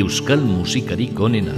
euskal musikarik onena.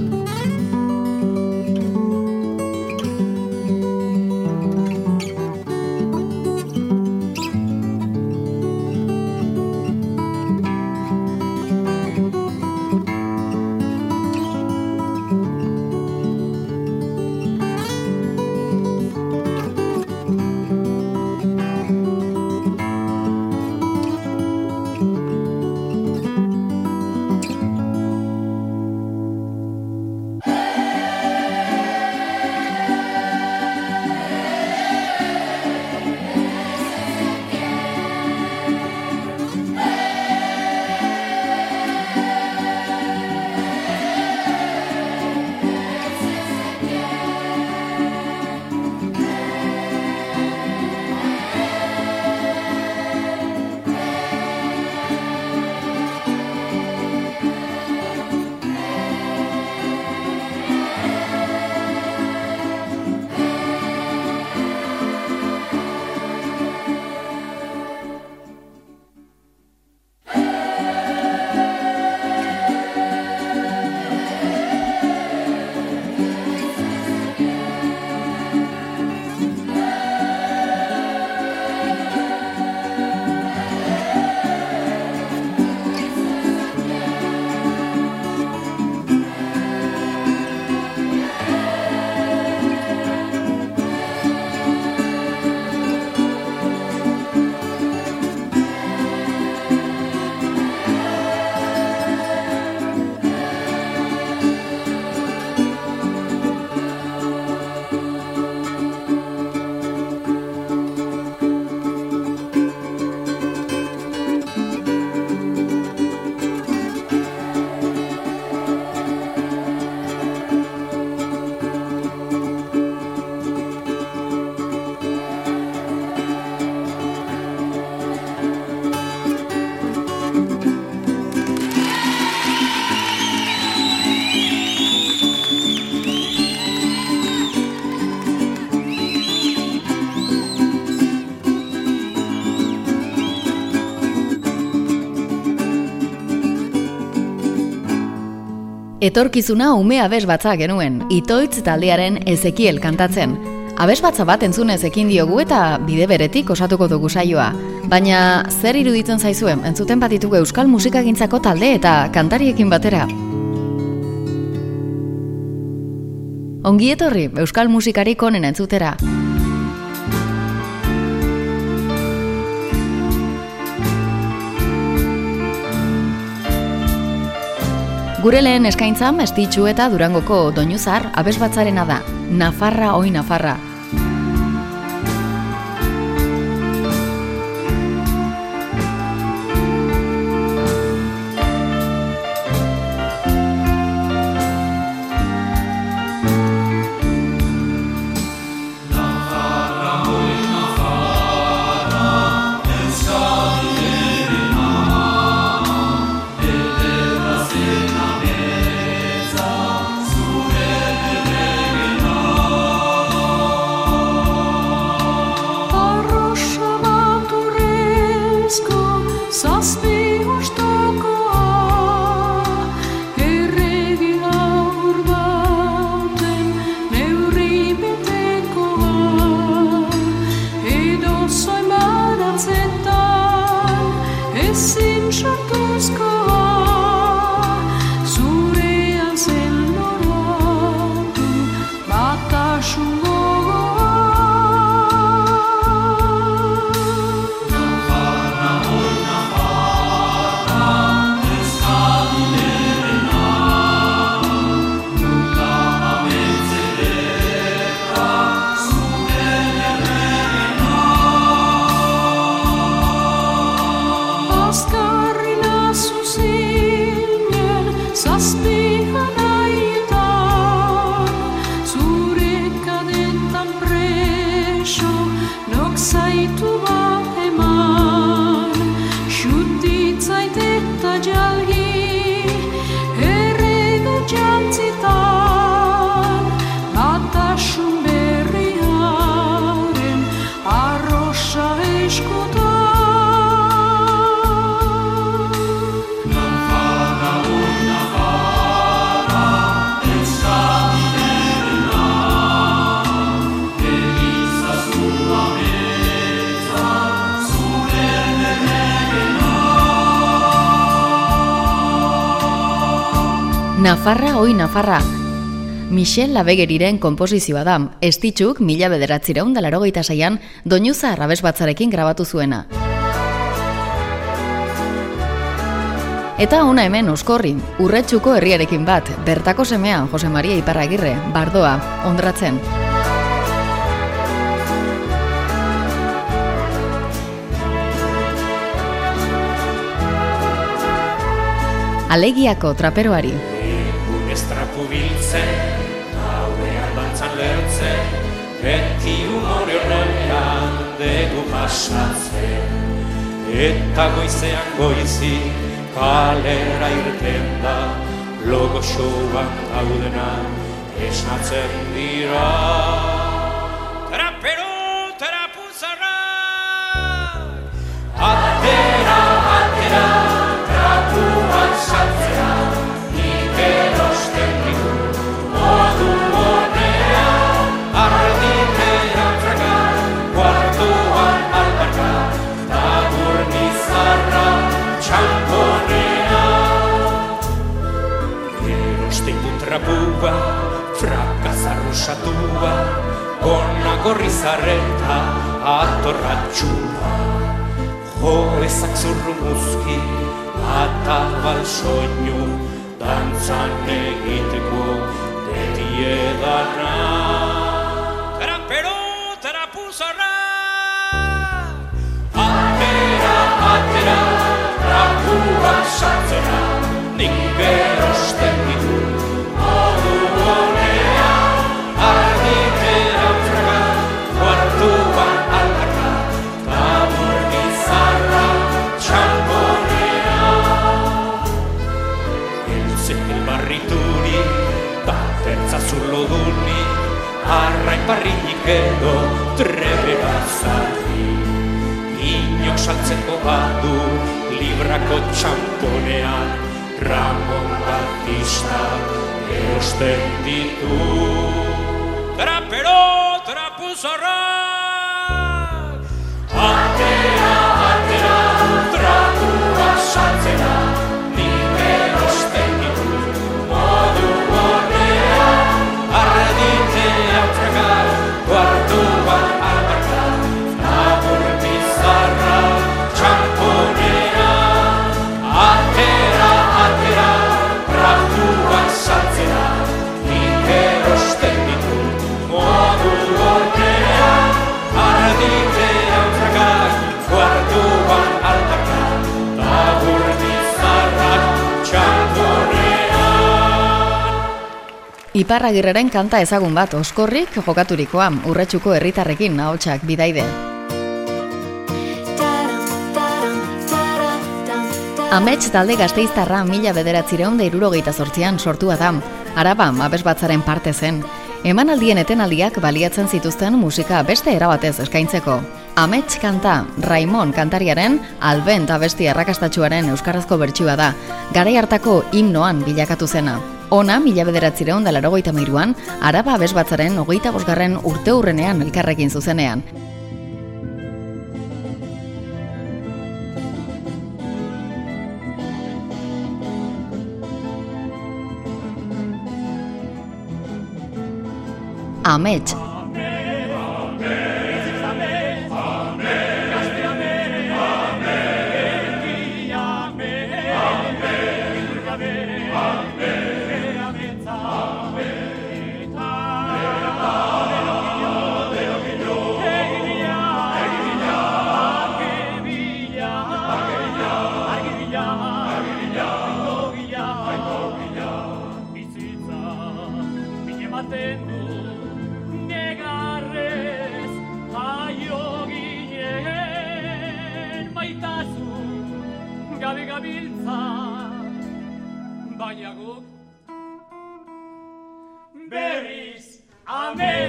Etorkizuna ume abes batza genuen, itoitz taldearen ezekiel kantatzen. Abes batza bat entzunez ekin diogu eta bide beretik osatuko dugu saioa. Baina zer iruditzen zaizuen, entzuten batitugu euskal musikagintzako talde eta kantariekin batera. Ongi etorri, euskal musikarik onen entzutera. Gure lehen eskaintza mestitxu eta durangoko doinuzar abesbatzarena da, Nafarra oi Nafarra, Nafarra oi Nafarra. Michel Labegeriren komposizioa da, estitzuk mila bederatzira undalaro gaita saian, doinuza arrabes batzarekin grabatu zuena. Eta ona hemen oskorri, urretxuko herriarekin bat, bertako semea Jose Maria Iparragirre, bardoa, ondratzen. Alegiako traperoari. Biltzen, hauean dantzan lertzen, beti humore horrean dugu pasatzen. Eta goizean goizi, kalera irten da, logo showan gaudena esnatzen dira. Erosten du trapua, frakazarrusatua, gona gorri zarreta, atorratxua. Jo ezak zurru muzki, atabal soinu, dantzan egiteko beti edana. Trapero, trapuzarra! Atera, atera, trapua sartzera, nik erosten arrain barrinik edo trebera zarri. Inok saltzeko badu, librako txamponean, Ramon Batista erosten ditu. Trapero, trapuzarra! Iparragirreren kanta ezagun bat oskorrik jokaturikoa, urretxuko herritarrekin ahotsak bidaide. Amets talde gazteiztarra mila bederatzireun da irurogeita sortzian sortua da. Araba, abes batzaren parte zen. Emanaldien etenaldiak baliatzen zituzten musika beste erabatez eskaintzeko. Amets kanta, Raimon kantariaren, albent abesti errakastatxuaren euskarazko bertsua da. Garai hartako himnoan bilakatu zena. Ona, mila bederatzireun da larogeita mairuan, araba abes batzaren hogeita bosgarren urte hurrenean elkarrekin zuzenean. Amets, gabiltza baina guk berriz amets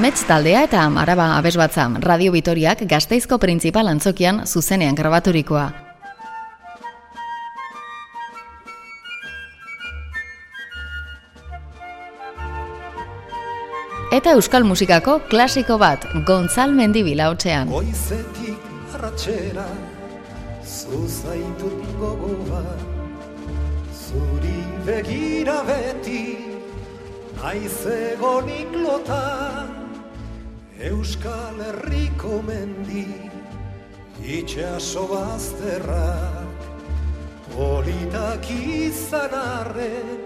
Amets taldea eta Araba Abesbatza Radio Vitoriak Gasteizko Printzipal Antzokian zuzenean grabaturikoa. Eta euskal musikako klasiko bat, Gontzal Mendibil hautsean. Goizetik arratxera Zuzaitut gogoa Zuri begira beti Naiz egonik lota Euskal Herriko mendi Itxaso bazterrak Politak izan arren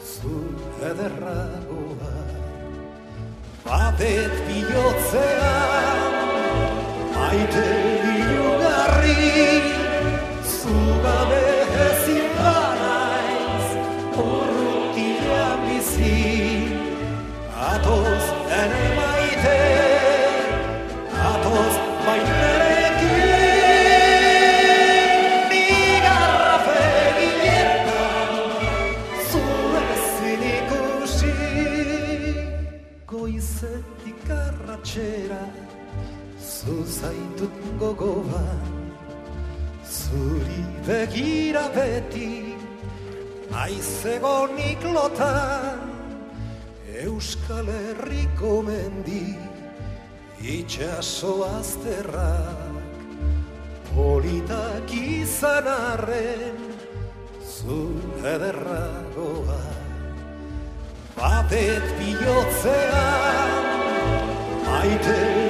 Zu ederragoa Batet bihotzean Maite ilugarri Zugabe ezin Naiz egonik lotan Euskal Herriko mendi Itxaso azterrak Politak izan arren Zu ederragoa Batet bihotzean Maite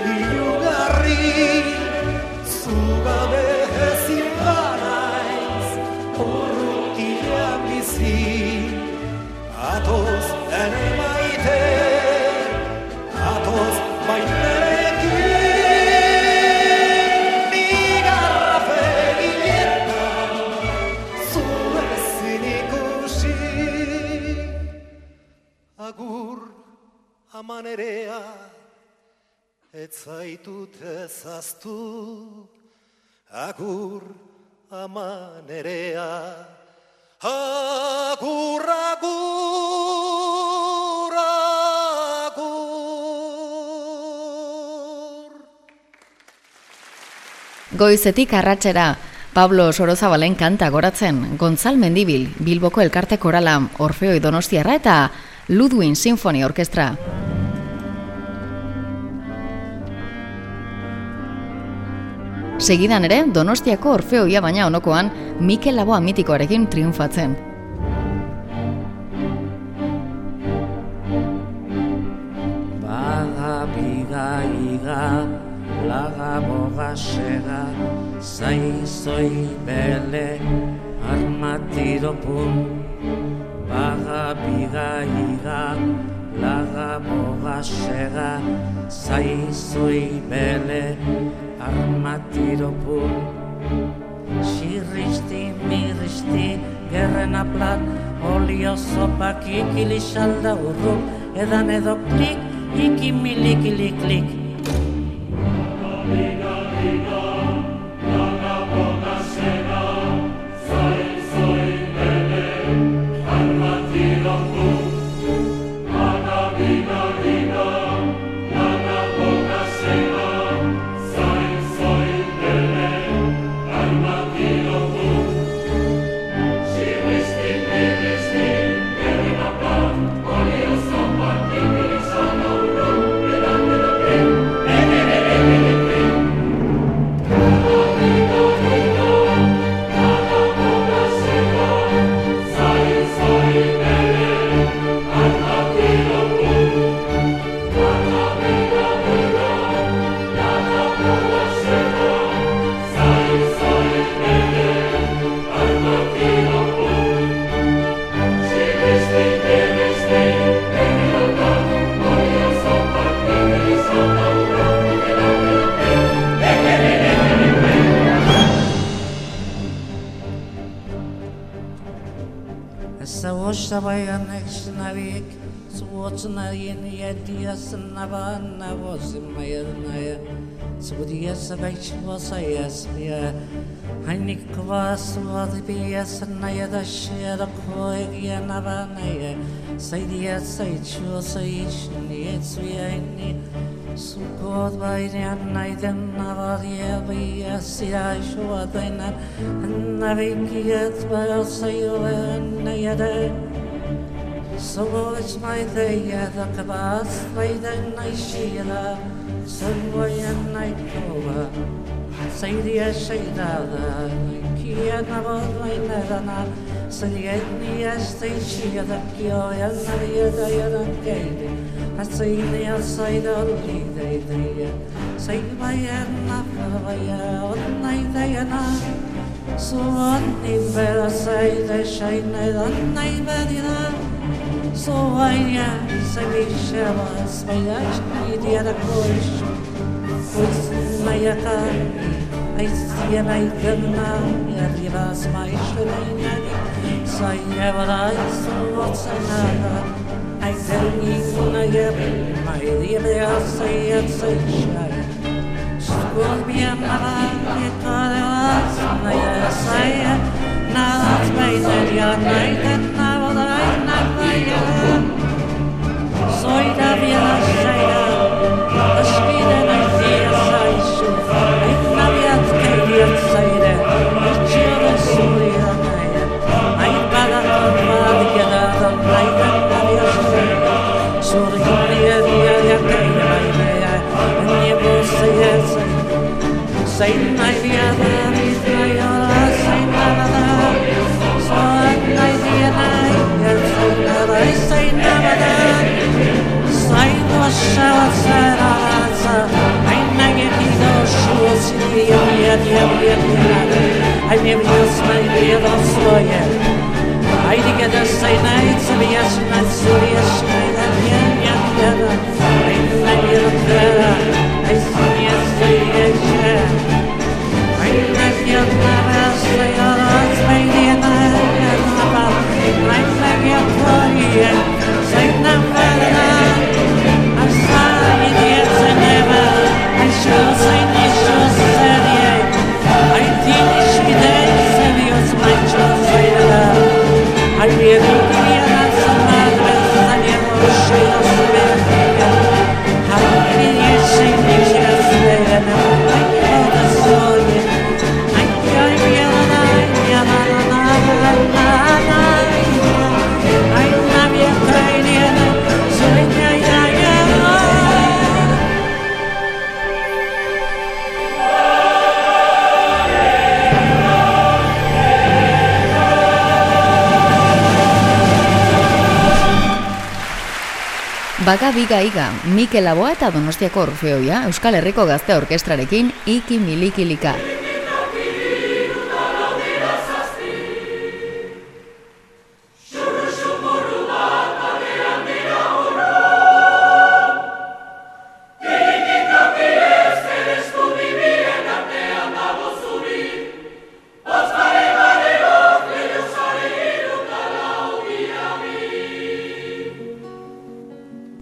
zaitut ezaztu Agur amanerea Agur, agur, agur Goizetik arratsera, Pablo Sorozabalen kanta goratzen, Gontzal Mendibil, Bilboko Elkarte Korala, Orfeoi Donostiarra eta Ludwin Sinfoni Orkestra. Segidan ere, Donostiako Orfeoia baina onokoan, Mikel Laboa mitikoarekin triunfatzen. Baga biga iga, laga boga sega, zaizoi bele, armatiro pun. Baga biga iga, laga boga sega, zaizoi bele, armatiro pun. Xirristi, mirristi, gerren aplat, olio zopak ikili salda urru, edan edo klik, iki milikili klik. Sabayana işinariyek, sıvıçına yeni yediye sınnaba annabo zimmayırnaya. Sıvıdiye sabay çıvasa yasmiya. Hannik kıva sıvadı biye sınnaya da şiyada koyuk yanabanaya. Saydiye say çıvasa işiniyet. Sŵpodd vairiannai tänna varje viasiaisuotena, anna vinkiet varsa juvenna jäde. Sovois mai teijä takavas vaidennai siela, sõnvojennai kova. Saidia seidada, kiena vorvainedana, sõnjetni jästei sieda kioja narjeda jädan keidi. الصيد الصيد الريدي دي صيد بيانا فبيا والني دينا صواني بلا صيد الشين الني بدينا صوانيا صيد الشمس صيداش ايدي انا كوش وزنا يقا ايسينا يقلنا يا دي راس ما يشتغلين يعني صيد ولا يصوت صيدانا I tell me when I get my dear, are say at such time. School be a man, it was a last I say. Now that's my dead young night, and now I'm not my young. So it'll be a shame. Say nay dia da vida Baga biga iga, Mikel Aboa eta Donostiako Orfeoia, Euskal Herriko Gazte Orkestrarekin, Iki Milikilika.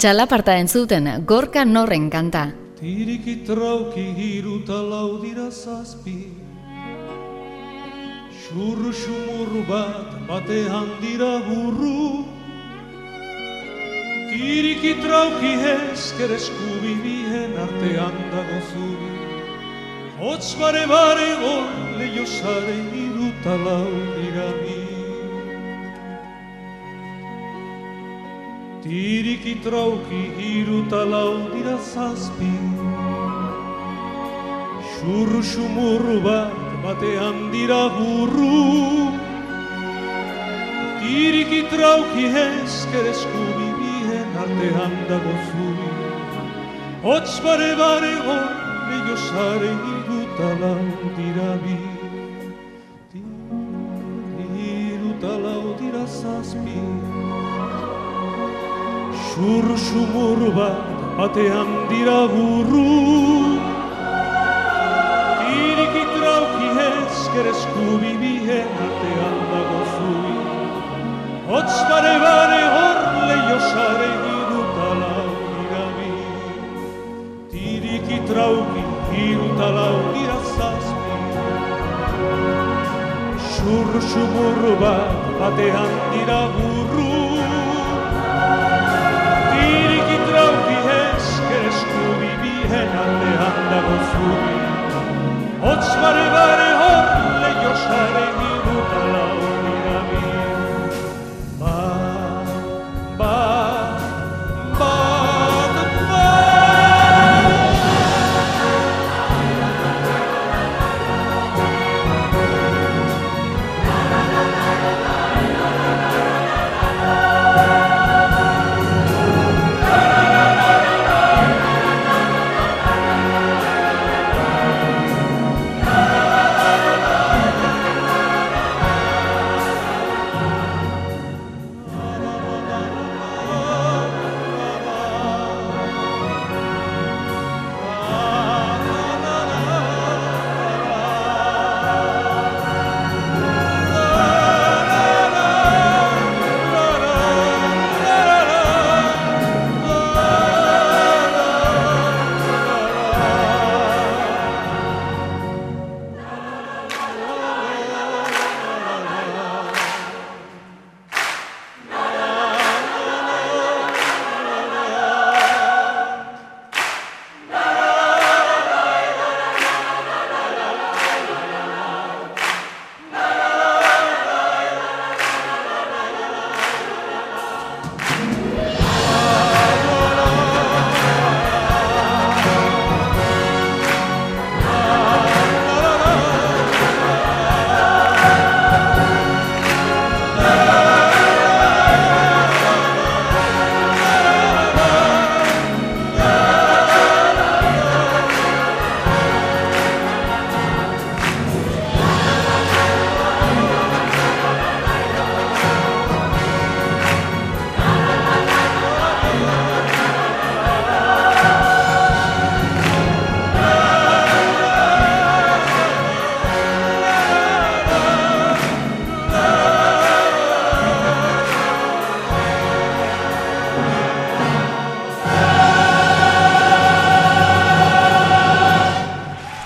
Txalaparta entzuten, gorka norren kanta. Tiriki trauki hiru talau dira zazpi. Xurru xumurru bat batean dira burru. Tiriki trauki esker eskubi bien artean dago zuri. Hotz bare bare gol leio sare hiru Tiriki trauki hiru talau dira zazpi. Xumurru bat batean dira burru. Tiriki trauki esker eskubi bien artean dago zuri. Hotz bare bare hor leio sare hiru talau dira bi. Hiru talau dira zazpi Xurru xumurru bat batean dira burru Tiriki trauki esker eskubi bien artean dago zuri Otz bare bare hor leio sare irutalau dira bi Tiriki trauki irutalau dira zazpi Xurru xumurru bat batean dira burru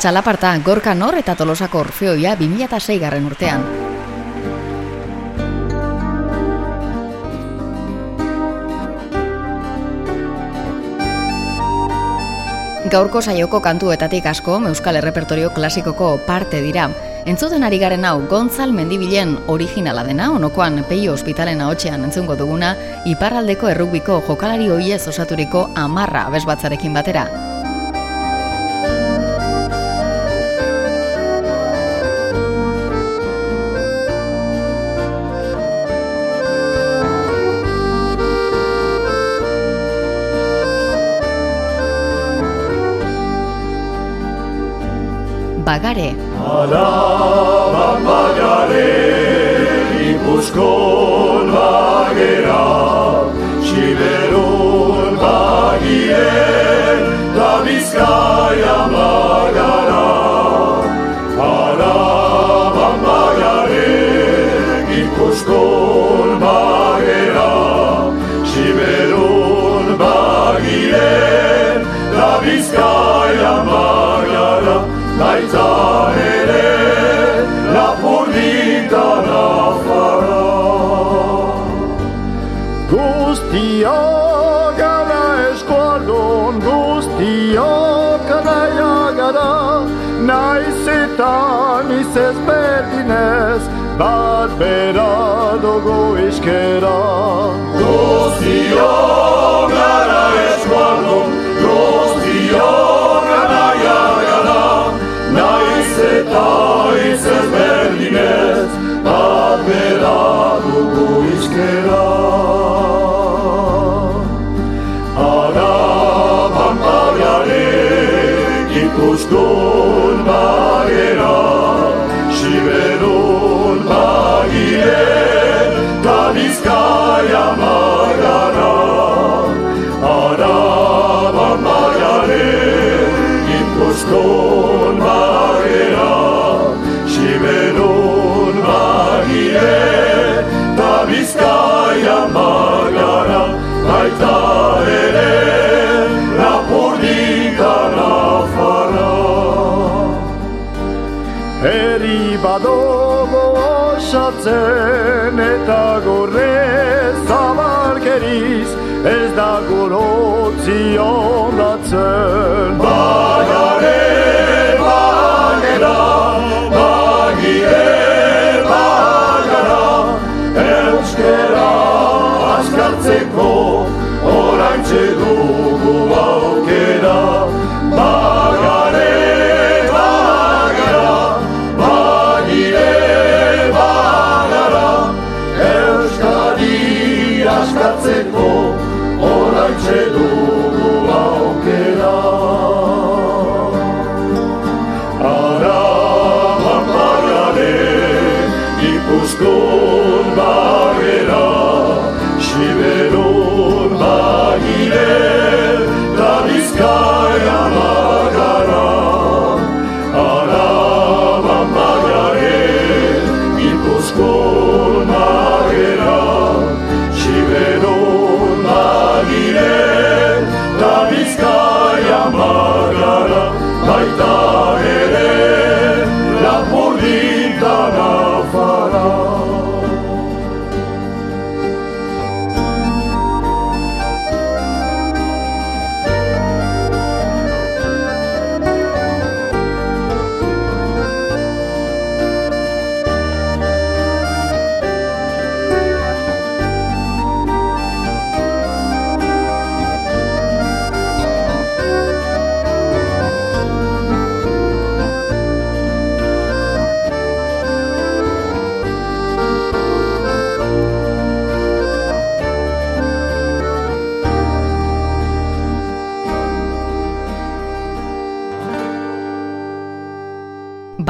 Txalaparta, Gorka Nor eta Tolosako Orfeoia 2006 garren urtean. Gaurko saioko kantuetatik asko Euskal Errepertorio klasikoko parte dira. Entzuten ari garen hau Gontzal Mendibilen originala dena, onokoan Peio Hospitalen ahotsean entzungo duguna, iparraldeko errugbiko jokalari hoiez osaturiko amarra abesbatzarekin batera. Bagare, Alaban bagare, ikuskol bagera, Siberun bagien, Historia modarana araren majare eta poston marina siberoan ta bizkaia modara baita ere la por di canafarra eribadobosatzen eta go zabalkeriz ez da gorotzi ondatzen. Bagare,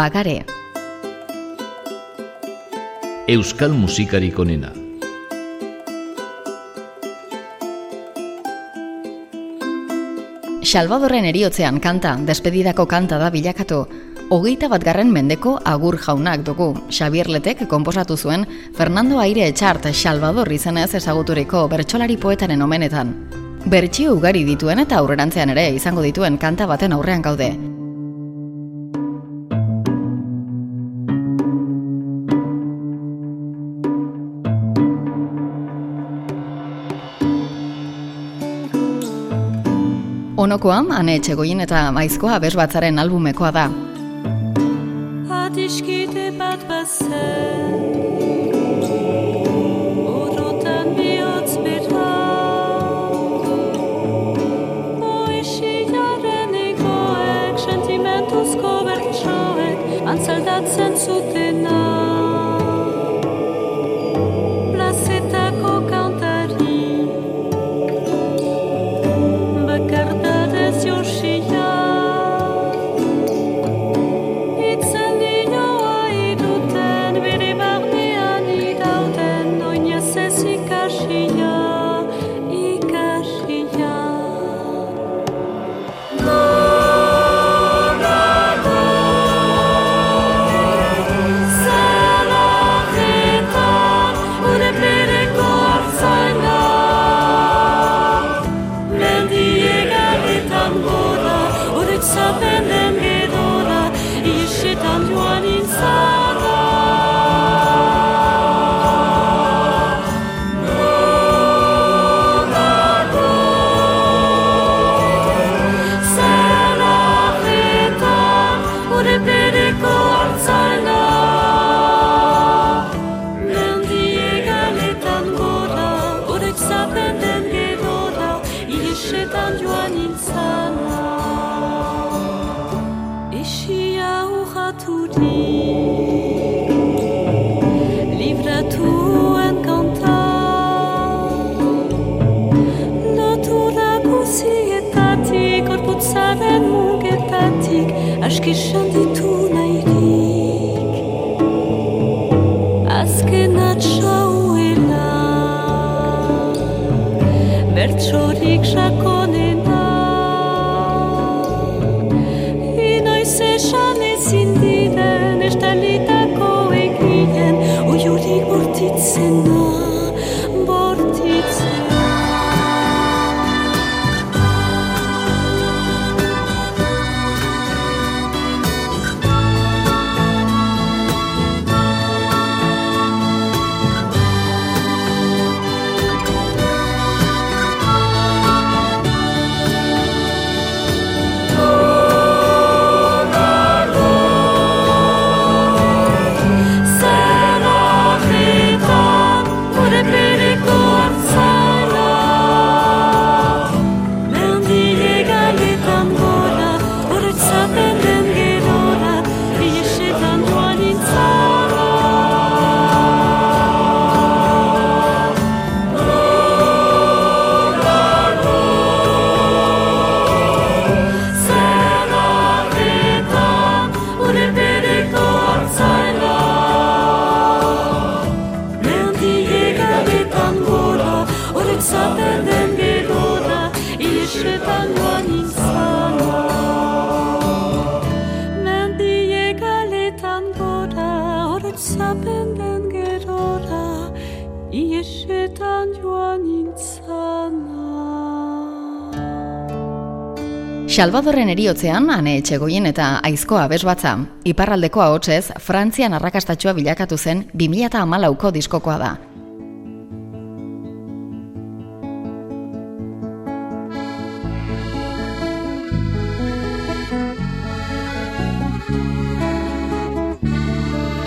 Bagare, Euskal musikarik onena. Salvadorren eriotzean kanta, despedidako kanta da bilakatu. Hogeita bat garren mendeko agur jaunak dugu. Xavier Letek konposatu zuen Fernando Aire Etxart Salvador izenez ezaguturiko bertsolari poetaren omenetan. Bertsio ugari dituen eta aurrerantzean ere izango dituen kanta baten aurrean gaude. Onokoa, ane etxegoien eta maizkoa abes batzaren albumekoa da. Adiskide bat bazen Orotan bihotz bera Poesiaren egoek Sentimentuzko bertsoek Antzaldatzen zutena ez ikasia, Salvadorren eriotzean, ane etxegoien eta aizkoa abesbatza, iparraldeko ahotsez, Frantzian arrakastatxua bilakatu zen 2008ko diskokoa da.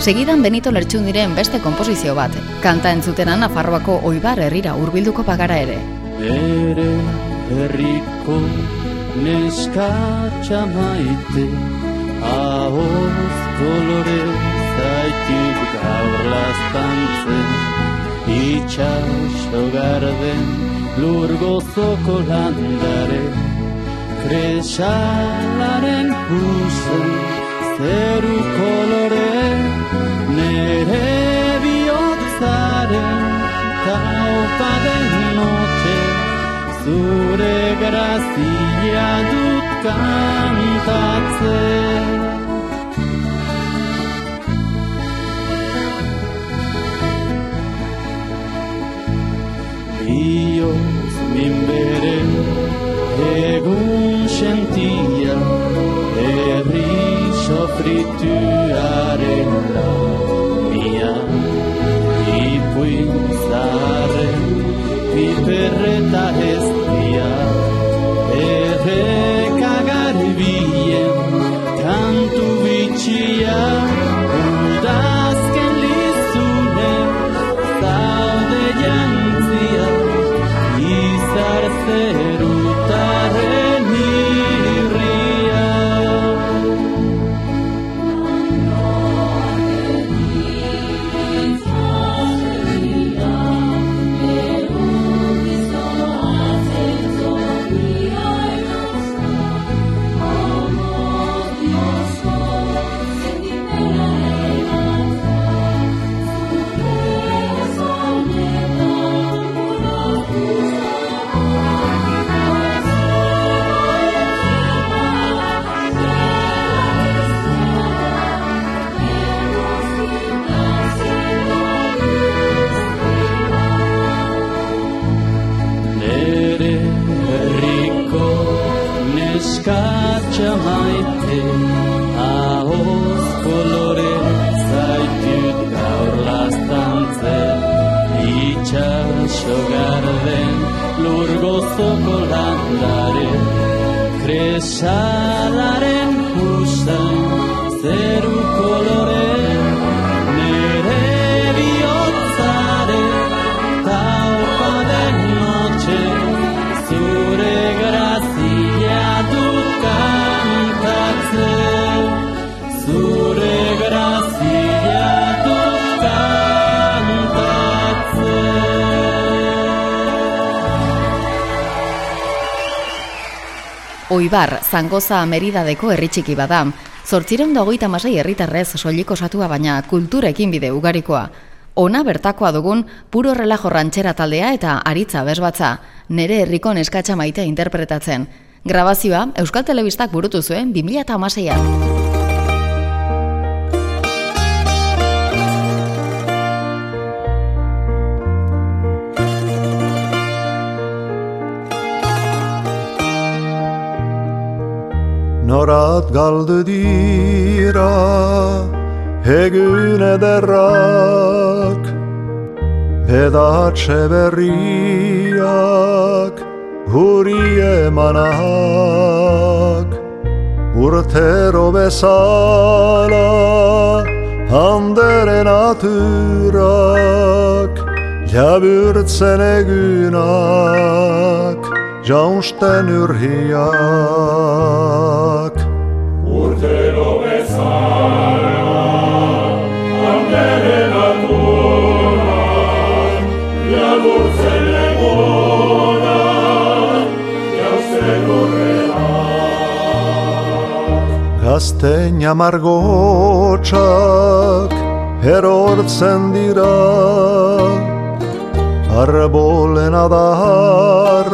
Segidan Benito Lertxundiren beste konposizio bat, kanta entzutenan Nafarroako oibar herrira hurbilduko pagara ere. Ere herriko neskatxa maite Ahoz kolore zaitik gaur lastantzen Itxaso garden lur gozoko landare Kresalaren huzen zeru kolore Nere bihotzaren taupa den noche Zure grazia dut kantatzen Bioz min Oibar, Zangoza Meridadeko herri txiki bada. Zortzireun da hogeita masai herritarrez soilik osatua baina kulturekin bide ugarikoa. Ona bertakoa dugun puro relajo rantxera taldea eta aritza bezbatza, nere herriko neskatxa maitea interpretatzen. Grabazioa Euskal Telebistak burutu zuen 2006an. norat galdı dira Hegün ederrak Peda çeveriak Huriye manak Urtero besala Handere naturak Labürt sene günak Jaunsten urhiak Urtero bezala, handeren aturak, jagurtzen egunak, jauzen urreak. Gazteina margotxak erortzen dira Arbolen adarrak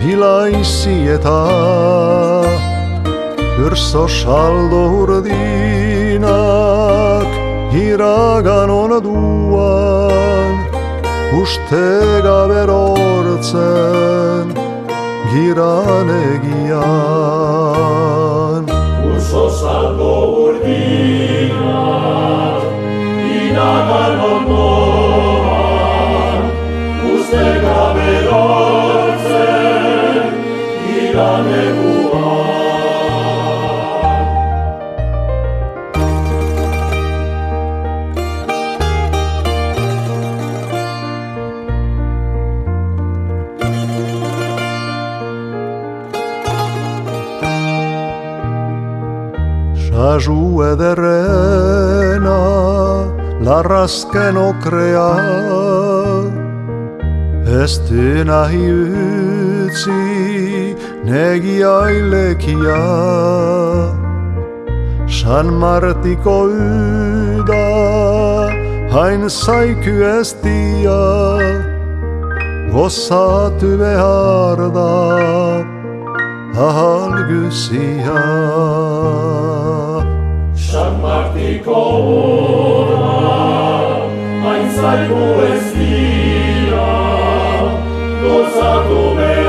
bilaizi eta Urso saldo urdinak iragan onaduan Uste gabe erortzen giranegian Uso salgo urdina, inagan ondoan, Sciagiue de la raske no crea, estina hiutsi, negia ilekia San Martiko uda hain zaiku ez dia Gozatu behar da ahal guzia. San Martiko ura, hain zaigu ez dira, gozatu beharka,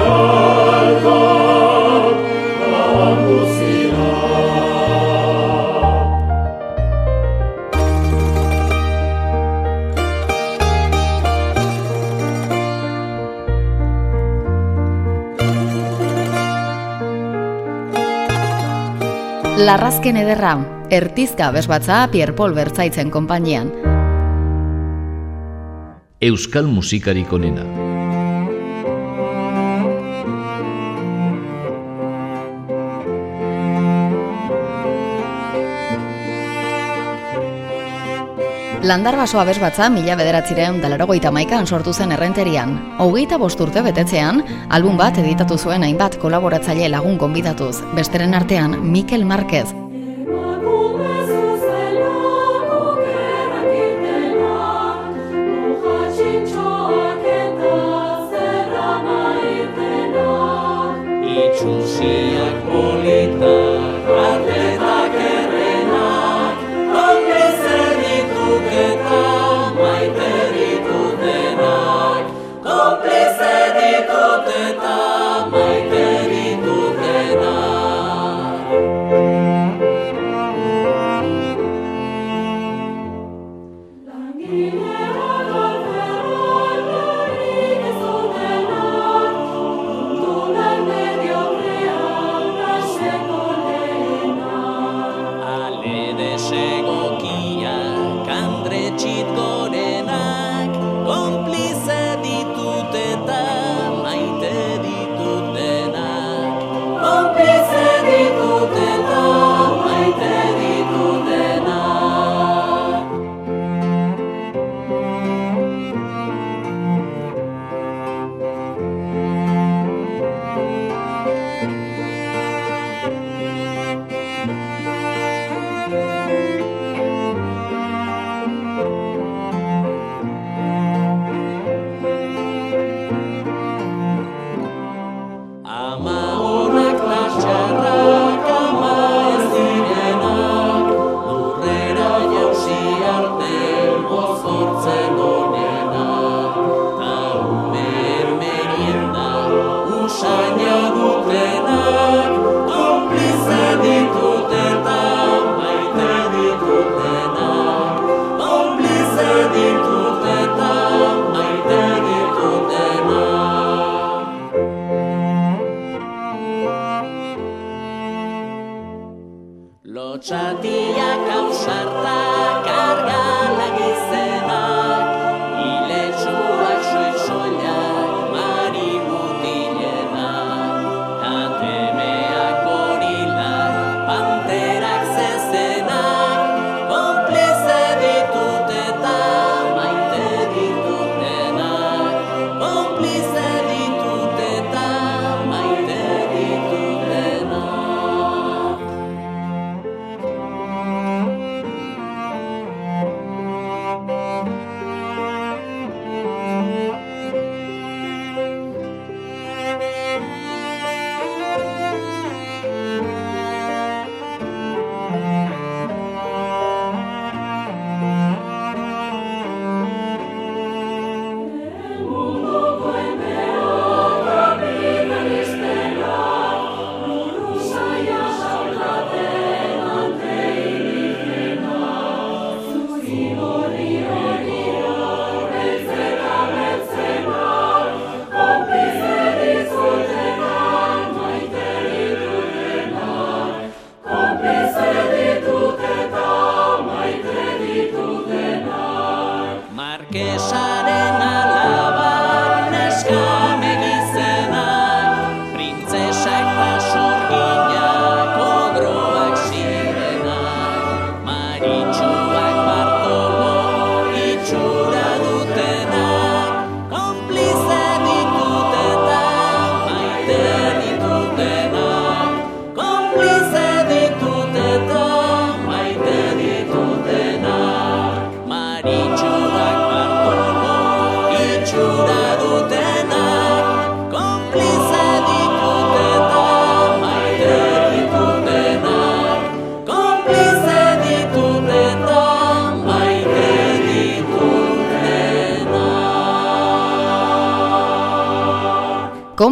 Larrazken ederra, ertizka bezbatza Pierre Paul Bertzaitzen konpainian. Euskal musikarik onena. Landarbaso abesbatza mila bederatzireun dalarogoita maikan sortu zen errenterian. Hogeita bosturte betetzean, album bat editatu zuen hainbat kolaboratzaile lagun konbidatuz, besteren artean Mikel Marquez, Emakume zuzelako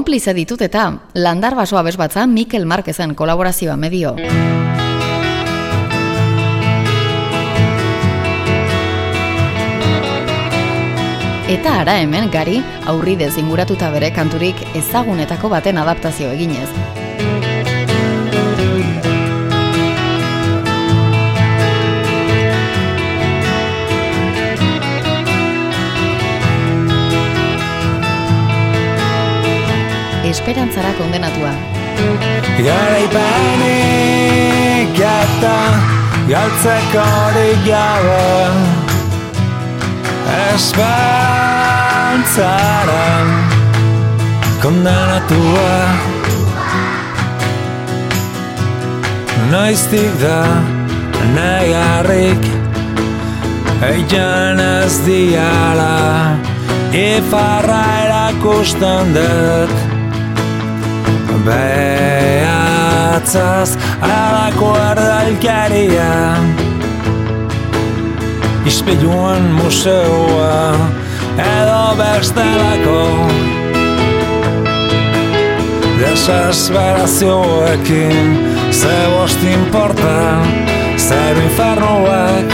Konplize ditut eta landar basoa bezbatza Mikel Marquezen kolaborazioa medio. Eta ara hemen gari aurridez inguratuta bere kanturik ezagunetako baten adaptazio eginez. Esperantzara kondenatua. Garaipanik eta galtzeko horik gabe. Esperantzara kondenatua. Noiztik da negarrik Eian ez diala Ifarra erakusten dut Behatzaz alako ardalkaria. Ispiluan museoa edo bestelako. Desesperazioekin ze bost importa zer infernuak.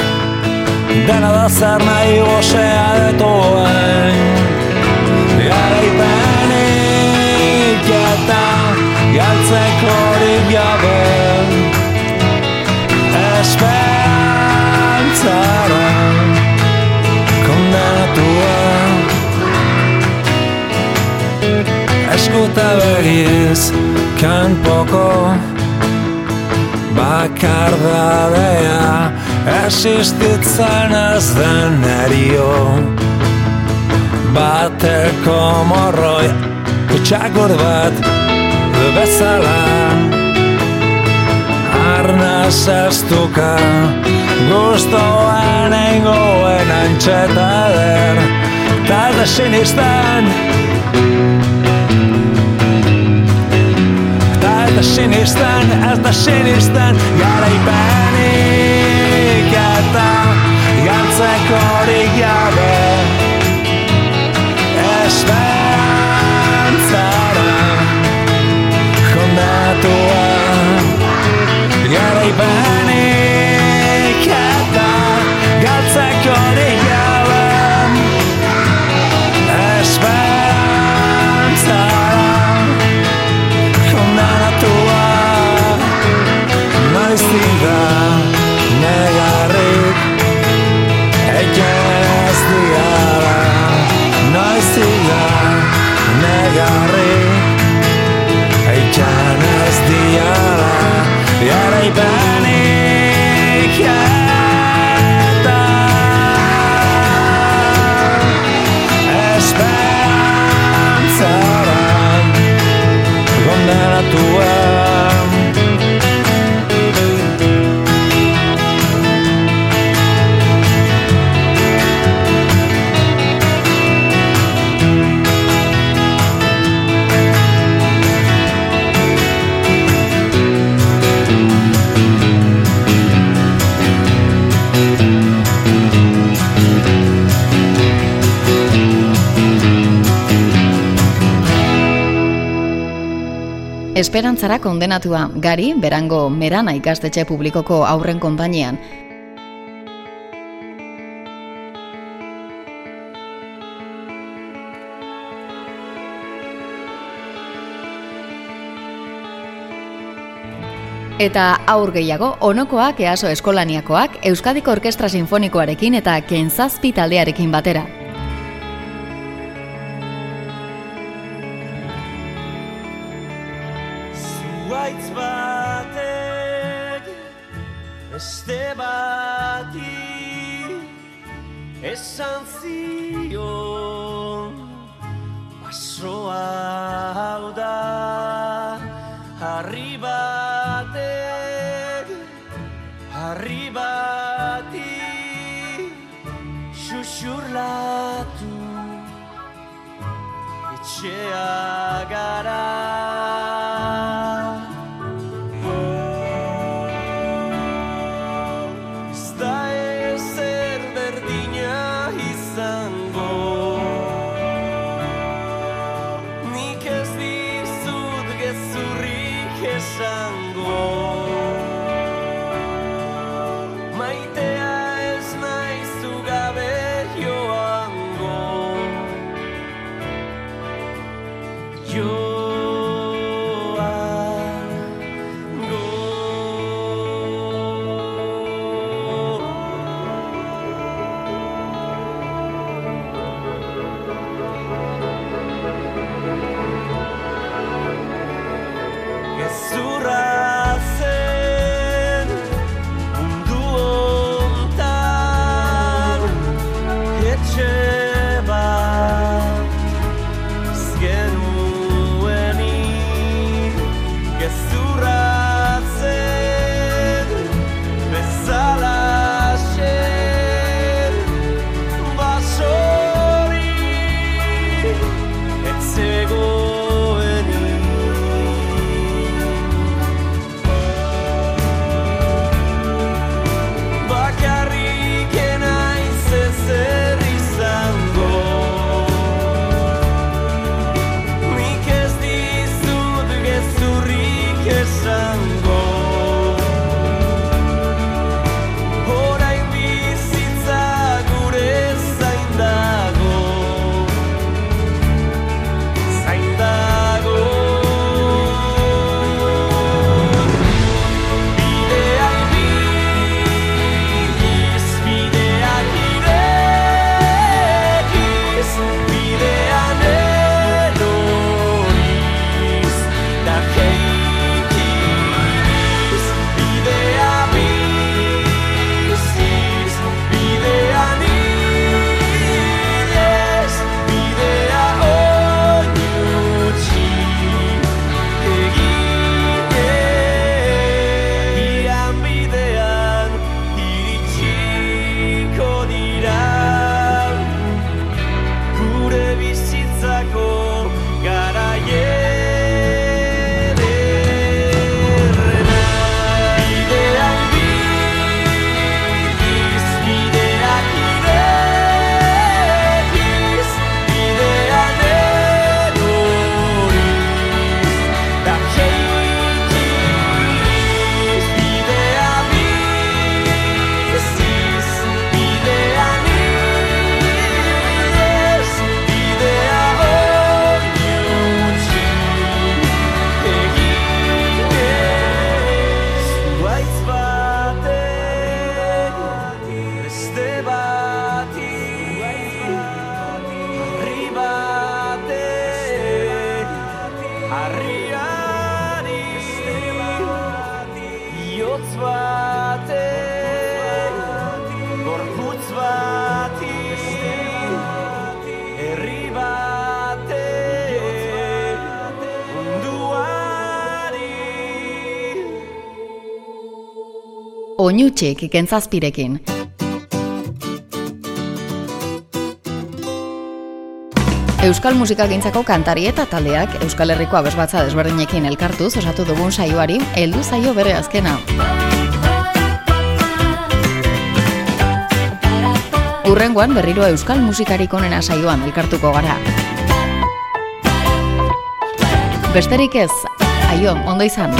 Dena da zer nahi gozea detuen galtzeko horik gabe Esperantzara kondenatua Eskuta begiz kanpoko bakardadea Existitzen ez den erio Bateko morroi Kutsakur bat bezala. Arnaz ez duka Gustoan eingoen antxeta der Ta ez da sinisten. Ta ez da sinisten, ez bye back Esperantzara kondenatua gari berango merana ikastetxe publikoko aurren konpainian. Eta aur gehiago, onokoak easo eskolaniakoak Euskadiko Orkestra Sinfonikoarekin eta Kentzazpi taldearekin batera. Oinutxik ikentzazpirekin. Euskal musikagintzako kantari eta taldeak Euskal Herriko abesbatza desberdinekin elkartuz osatu dugun saioari heldu zaio bere azkena. Urrengoan berriro Euskal musikarik onena saioan elkartuko gara. Besterik ez, aio, ondo izan.